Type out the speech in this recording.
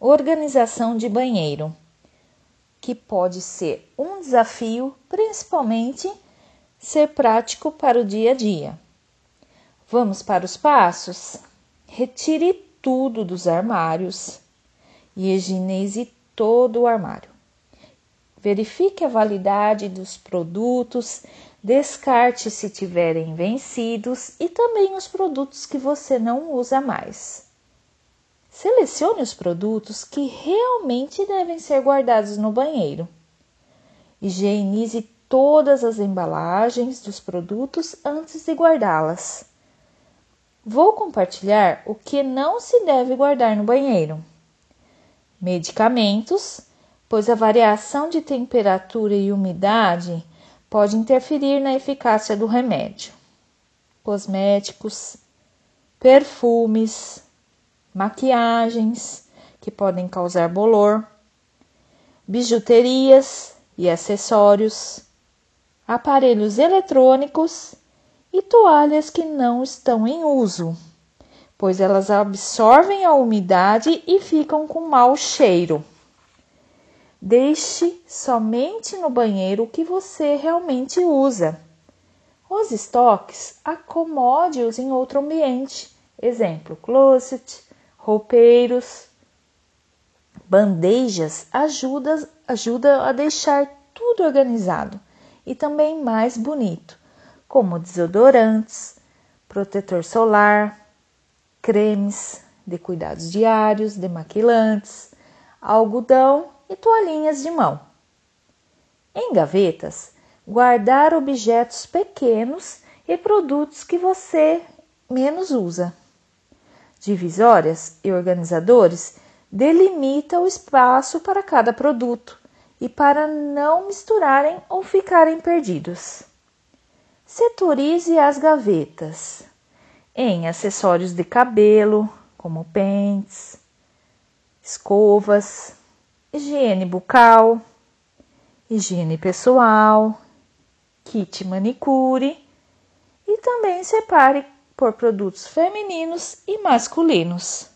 organização de banheiro, que pode ser um desafio, principalmente ser prático para o dia a dia. Vamos para os passos? Retire tudo dos armários e higienize todo o armário. Verifique a validade dos produtos, descarte se tiverem vencidos e também os produtos que você não usa mais. Selecione os produtos que realmente devem ser guardados no banheiro. Higienize todas as embalagens dos produtos antes de guardá-las. Vou compartilhar o que não se deve guardar no banheiro: medicamentos, pois a variação de temperatura e umidade pode interferir na eficácia do remédio, cosméticos, perfumes, maquiagens que podem causar bolor, bijuterias e acessórios, aparelhos eletrônicos e toalhas que não estão em uso, pois elas absorvem a umidade e ficam com mau cheiro. Deixe somente no banheiro o que você realmente usa. Os estoques, acomode-os em outro ambiente. Exemplo, closet, roupeiros, bandejas ajuda, ajuda a deixar tudo organizado e também mais bonito, como desodorantes, protetor solar, cremes de cuidados diários, demaquilantes, algodão e toalhinhas de mão. Em gavetas, guardar objetos pequenos e produtos que você menos usa. Divisórias e organizadores delimita o espaço para cada produto e para não misturarem ou ficarem perdidos. Setorize as gavetas em acessórios de cabelo, como pentes, escovas, higiene bucal, higiene pessoal, kit manicure e também separe por produtos femininos e masculinos.